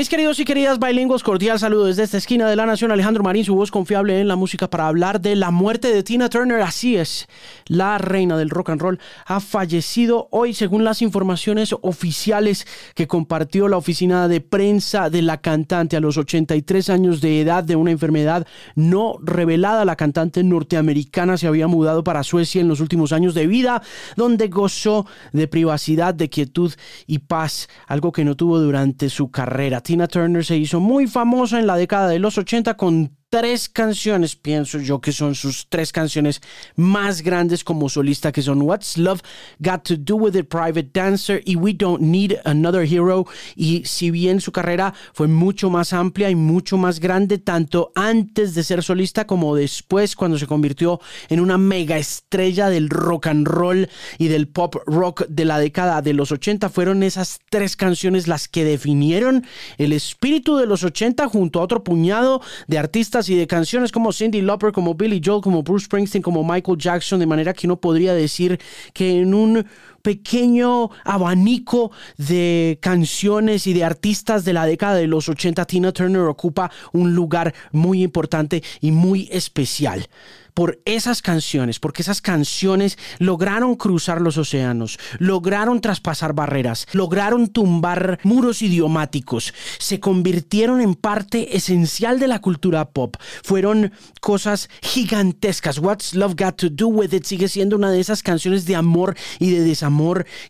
Mis queridos y queridas bilingües, cordial saludo desde esta esquina de la Nación. Alejandro Marín, su voz confiable en la música para hablar de la muerte de Tina Turner. Así es, la reina del rock and roll ha fallecido hoy, según las informaciones oficiales que compartió la oficina de prensa de la cantante a los 83 años de edad de una enfermedad no revelada. La cantante norteamericana se había mudado para Suecia en los últimos años de vida, donde gozó de privacidad, de quietud y paz, algo que no tuvo durante su carrera. Tina Turner se hizo muy famosa en la década de los 80 con tres canciones, pienso yo, que son sus tres canciones más grandes como solista, que son What's Love Got to Do with It, Private Dancer y We Don't Need Another Hero. Y si bien su carrera fue mucho más amplia y mucho más grande, tanto antes de ser solista como después, cuando se convirtió en una mega estrella del rock and roll y del pop rock de la década de los 80, fueron esas tres canciones las que definieron el espíritu de los 80 junto a otro puñado de artistas y de canciones como Cindy Lauper, como Billy Joel, como Bruce Springsteen, como Michael Jackson, de manera que uno podría decir que en un pequeño abanico de canciones y de artistas de la década de los 80, Tina Turner ocupa un lugar muy importante y muy especial por esas canciones, porque esas canciones lograron cruzar los océanos, lograron traspasar barreras, lograron tumbar muros idiomáticos, se convirtieron en parte esencial de la cultura pop, fueron cosas gigantescas. What's Love Got to Do with It sigue siendo una de esas canciones de amor y de desamor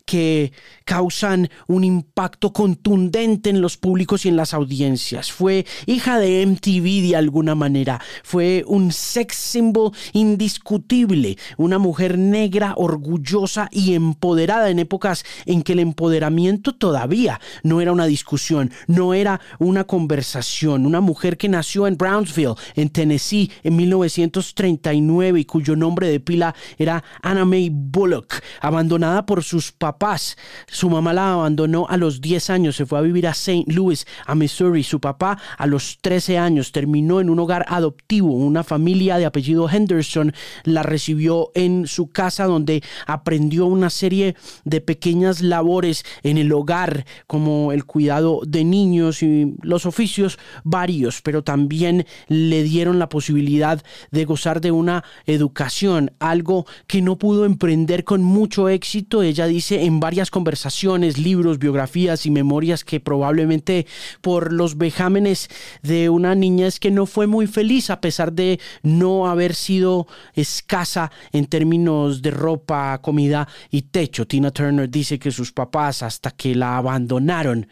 que causan un impacto contundente en los públicos y en las audiencias. Fue hija de MTV de alguna manera, fue un sex symbol indiscutible, una mujer negra, orgullosa y empoderada en épocas en que el empoderamiento todavía no era una discusión, no era una conversación, una mujer que nació en Brownsville, en Tennessee, en 1939 y cuyo nombre de pila era Anna May Bullock, abandonada por sus papás. Su mamá la abandonó a los 10 años, se fue a vivir a St. Louis, a Missouri. Su papá a los 13 años terminó en un hogar adoptivo, una familia de apellido Henderson la recibió en su casa donde aprendió una serie de pequeñas labores en el hogar como el cuidado de niños y los oficios varios, pero también le dieron la posibilidad de gozar de una educación, algo que no pudo emprender con mucho éxito. Ella dice en varias conversaciones, libros, biografías y memorias que probablemente por los vejámenes de una niña es que no fue muy feliz a pesar de no haber sido escasa en términos de ropa, comida y techo. Tina Turner dice que sus papás, hasta que la abandonaron,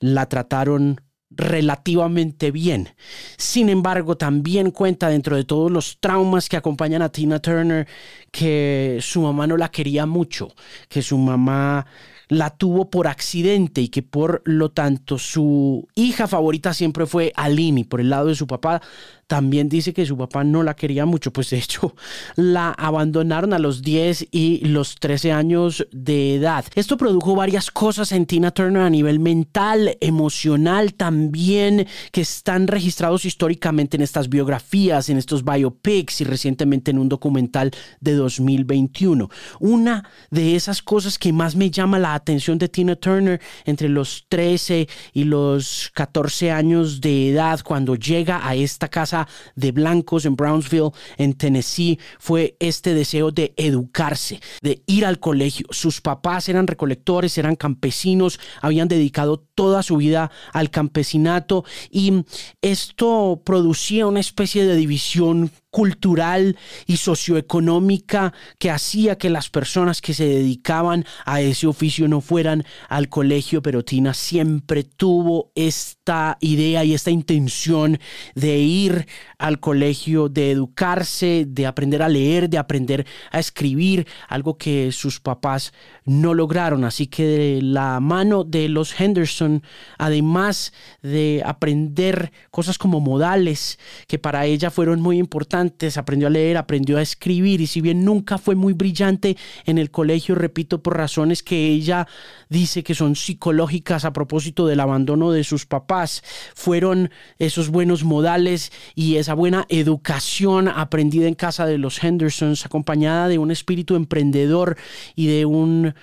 la trataron relativamente bien. Sin embargo, también cuenta dentro de todos los traumas que acompañan a Tina Turner que su mamá no la quería mucho, que su mamá la tuvo por accidente y que por lo tanto su hija favorita siempre fue Aline por el lado de su papá también dice que su papá no la quería mucho, pues de hecho la abandonaron a los 10 y los 13 años de edad. Esto produjo varias cosas en Tina Turner a nivel mental, emocional también, que están registrados históricamente en estas biografías, en estos biopics y recientemente en un documental de 2021. Una de esas cosas que más me llama la atención de Tina Turner entre los 13 y los 14 años de edad cuando llega a esta casa de blancos en Brownsville, en Tennessee, fue este deseo de educarse, de ir al colegio. Sus papás eran recolectores, eran campesinos, habían dedicado toda su vida al campesinato y esto producía una especie de división cultural y socioeconómica que hacía que las personas que se dedicaban a ese oficio no fueran al colegio, pero Tina siempre tuvo esta idea y esta intención de ir al colegio, de educarse, de aprender a leer, de aprender a escribir, algo que sus papás no lograron. Así que de la mano de los Henderson, además de aprender cosas como modales, que para ella fueron muy importantes, aprendió a leer, aprendió a escribir y si bien nunca fue muy brillante en el colegio, repito, por razones que ella dice que son psicológicas a propósito del abandono de sus papás, fueron esos buenos modales y esa buena educación aprendida en casa de los Hendersons, acompañada de un espíritu emprendedor y de un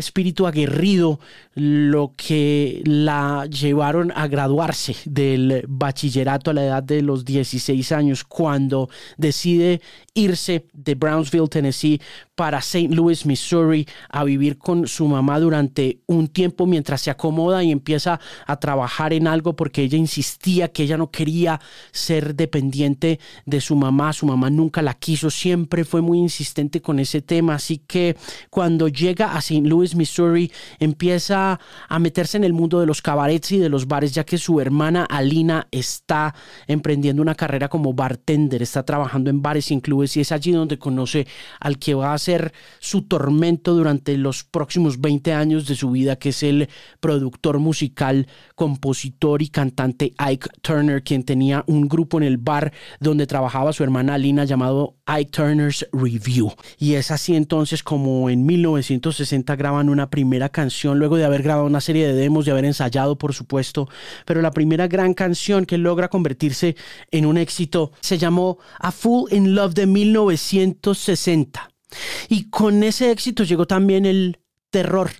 espíritu aguerrido lo que la llevaron a graduarse del bachillerato a la edad de los 16 años cuando decide irse de Brownsville, Tennessee, para St. Louis, Missouri, a vivir con su mamá durante un tiempo mientras se acomoda y empieza a trabajar en algo porque ella insistía que ella no quería ser dependiente de su mamá. Su mamá nunca la quiso, siempre fue muy insistente con ese tema. Así que cuando llega a St. Louis, Missouri, empieza a meterse en el mundo de los cabarets y de los bares, ya que su hermana Alina está emprendiendo una carrera como bartender, está trabajando en bares y clubes y es allí donde conoce al que va a ser su tormento durante los próximos 20 años de su vida, que es el productor musical, compositor y cantante Ike Turner, quien tenía un grupo en el bar donde trabajaba su hermana Lina llamado Ike Turner's Review. Y es así entonces como en 1960 graban una primera canción, luego de haber grabado una serie de demos, de haber ensayado, por supuesto, pero la primera gran canción que logra convertirse en un éxito se llamó A Fool in Love de 1960. Y con ese éxito llegó también el terror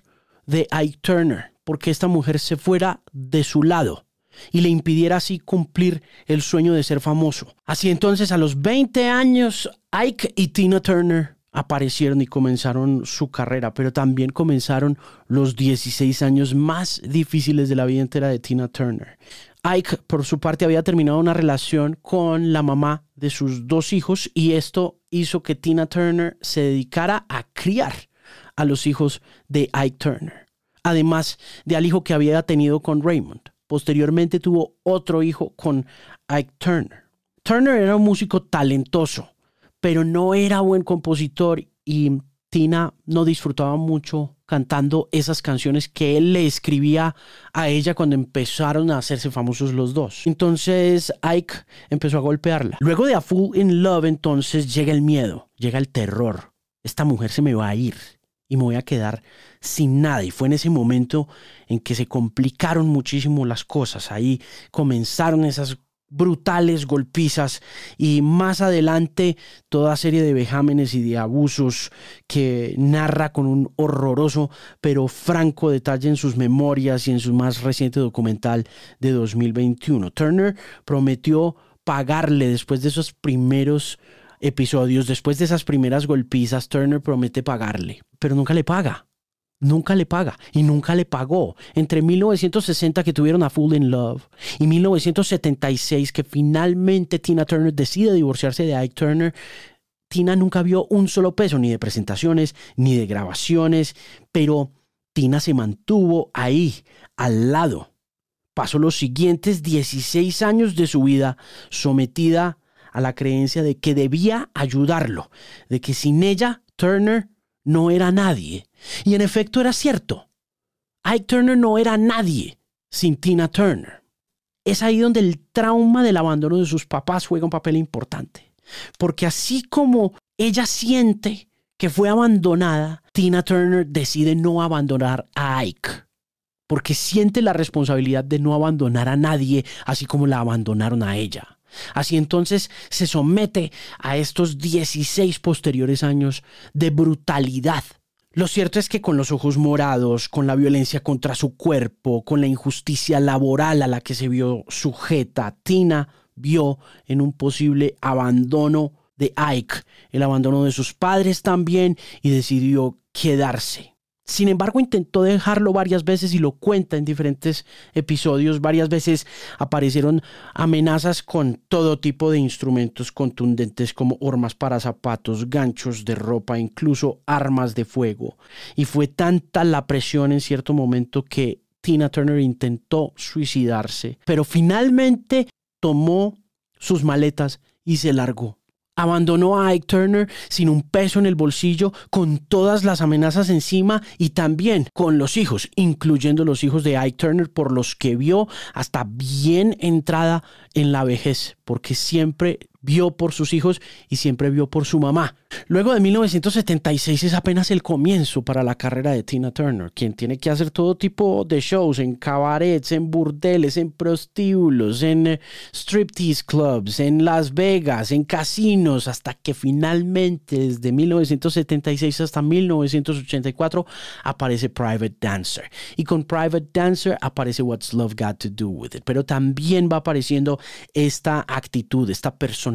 de Ike Turner, porque esta mujer se fuera de su lado y le impidiera así cumplir el sueño de ser famoso. Así entonces a los 20 años Ike y Tina Turner aparecieron y comenzaron su carrera, pero también comenzaron los 16 años más difíciles de la vida entera de Tina Turner. Ike, por su parte, había terminado una relación con la mamá de sus dos hijos y esto hizo que Tina Turner se dedicara a criar a los hijos de Ike Turner, además de al hijo que había tenido con Raymond. Posteriormente tuvo otro hijo con Ike Turner. Turner era un músico talentoso, pero no era buen compositor y Tina no disfrutaba mucho cantando esas canciones que él le escribía a ella cuando empezaron a hacerse famosos los dos. Entonces Ike empezó a golpearla. Luego de A Fool in Love entonces llega el miedo, llega el terror. Esta mujer se me va a ir y me voy a quedar sin nada. Y fue en ese momento en que se complicaron muchísimo las cosas. Ahí comenzaron esas brutales golpizas y más adelante toda serie de vejámenes y de abusos que narra con un horroroso pero franco detalle en sus memorias y en su más reciente documental de 2021. Turner prometió pagarle después de esos primeros episodios, después de esas primeras golpizas, Turner promete pagarle, pero nunca le paga nunca le paga y nunca le pagó. Entre 1960 que tuvieron a Full in Love y 1976 que finalmente Tina Turner decide divorciarse de Ike Turner, Tina nunca vio un solo peso ni de presentaciones ni de grabaciones, pero Tina se mantuvo ahí, al lado. Pasó los siguientes 16 años de su vida sometida a la creencia de que debía ayudarlo, de que sin ella Turner no era nadie. Y en efecto era cierto. Ike Turner no era nadie sin Tina Turner. Es ahí donde el trauma del abandono de sus papás juega un papel importante. Porque así como ella siente que fue abandonada, Tina Turner decide no abandonar a Ike. Porque siente la responsabilidad de no abandonar a nadie, así como la abandonaron a ella. Así entonces se somete a estos 16 posteriores años de brutalidad. Lo cierto es que con los ojos morados, con la violencia contra su cuerpo, con la injusticia laboral a la que se vio sujeta, Tina vio en un posible abandono de Ike, el abandono de sus padres también, y decidió quedarse. Sin embargo, intentó dejarlo varias veces y lo cuenta en diferentes episodios. Varias veces aparecieron amenazas con todo tipo de instrumentos contundentes como hormas para zapatos, ganchos de ropa, incluso armas de fuego. Y fue tanta la presión en cierto momento que Tina Turner intentó suicidarse, pero finalmente tomó sus maletas y se largó abandonó a Ike Turner sin un peso en el bolsillo, con todas las amenazas encima y también con los hijos, incluyendo los hijos de Ike Turner, por los que vio hasta bien entrada en la vejez, porque siempre vio por sus hijos y siempre vio por su mamá. Luego de 1976 es apenas el comienzo para la carrera de Tina Turner, quien tiene que hacer todo tipo de shows en cabarets, en burdeles, en prostíbulos, en eh, striptease clubs, en Las Vegas, en casinos, hasta que finalmente desde 1976 hasta 1984 aparece Private Dancer. Y con Private Dancer aparece What's Love Got to Do With It. Pero también va apareciendo esta actitud, esta personalidad,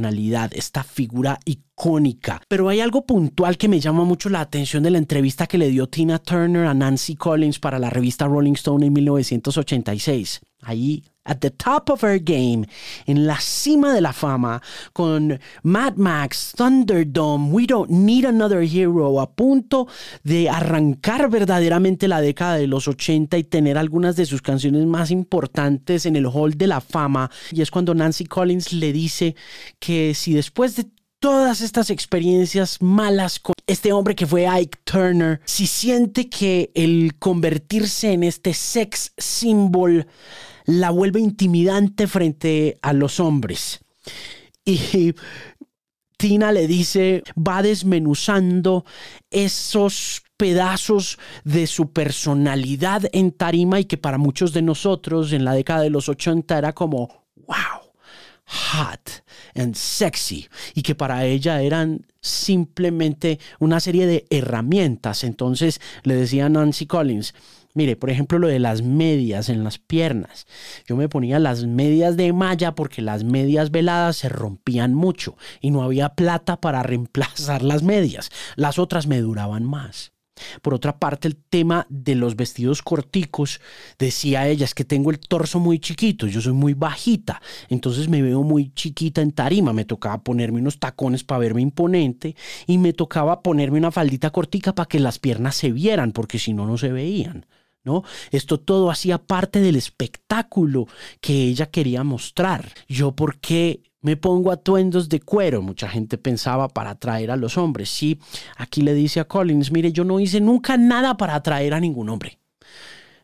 esta figura icónica. Pero hay algo puntual que me llama mucho la atención de la entrevista que le dio Tina Turner a Nancy Collins para la revista Rolling Stone en 1986. Ahí at the top of her game, en la cima de la fama, con Mad Max, Thunderdome, We Don't Need Another Hero, a punto de arrancar verdaderamente la década de los 80 y tener algunas de sus canciones más importantes en el Hall de la Fama. Y es cuando Nancy Collins le dice que si después de todas estas experiencias malas con este hombre que fue Ike Turner, si siente que el convertirse en este sex symbol la vuelve intimidante frente a los hombres. Y Tina le dice, va desmenuzando esos pedazos de su personalidad en tarima y que para muchos de nosotros en la década de los 80 era como, wow, hot and sexy y que para ella eran simplemente una serie de herramientas. Entonces le decía Nancy Collins, Mire, por ejemplo, lo de las medias en las piernas. Yo me ponía las medias de malla porque las medias veladas se rompían mucho y no había plata para reemplazar las medias. Las otras me duraban más. Por otra parte, el tema de los vestidos corticos, decía ella, es que tengo el torso muy chiquito, yo soy muy bajita, entonces me veo muy chiquita en tarima, me tocaba ponerme unos tacones para verme imponente y me tocaba ponerme una faldita cortica para que las piernas se vieran, porque si no, no se veían. ¿No? Esto todo hacía parte del espectáculo que ella quería mostrar. Yo, ¿por qué me pongo atuendos de cuero? Mucha gente pensaba para atraer a los hombres. Sí, aquí le dice a Collins, mire, yo no hice nunca nada para atraer a ningún hombre.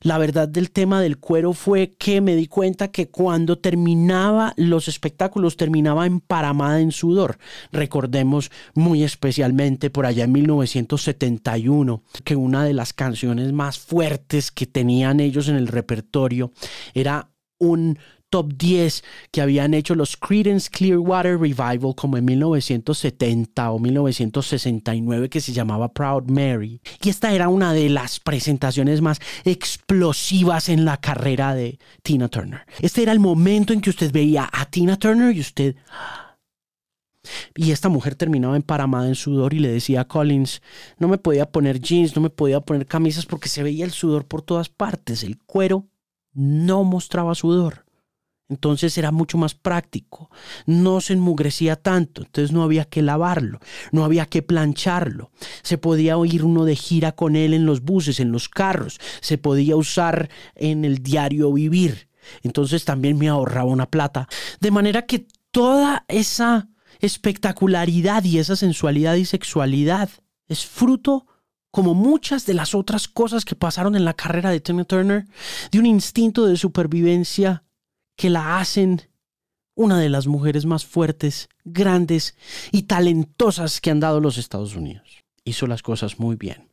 La verdad del tema del cuero fue que me di cuenta que cuando terminaba los espectáculos terminaba emparamada en sudor. Recordemos muy especialmente por allá en 1971 que una de las canciones más fuertes que tenían ellos en el repertorio era un top 10 que habían hecho los Creedence Clearwater Revival como en 1970 o 1969 que se llamaba Proud Mary. Y esta era una de las presentaciones más explosivas en la carrera de Tina Turner. Este era el momento en que usted veía a Tina Turner y usted... Y esta mujer terminaba emparamada en sudor y le decía a Collins, no me podía poner jeans, no me podía poner camisas porque se veía el sudor por todas partes. El cuero no mostraba sudor. Entonces era mucho más práctico. No se enmugrecía tanto, entonces no había que lavarlo, no había que plancharlo. Se podía oír uno de gira con él en los buses, en los carros, se podía usar en el diario vivir. Entonces también me ahorraba una plata. De manera que toda esa espectacularidad y esa sensualidad y sexualidad es fruto como muchas de las otras cosas que pasaron en la carrera de Tina Turner, de un instinto de supervivencia que la hacen una de las mujeres más fuertes, grandes y talentosas que han dado los Estados Unidos. Hizo las cosas muy bien.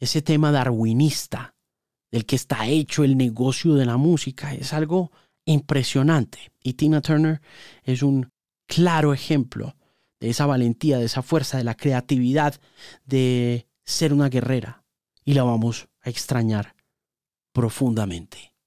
Ese tema darwinista del que está hecho el negocio de la música es algo impresionante. Y Tina Turner es un claro ejemplo de esa valentía, de esa fuerza, de la creatividad, de ser una guerrera. Y la vamos a extrañar profundamente.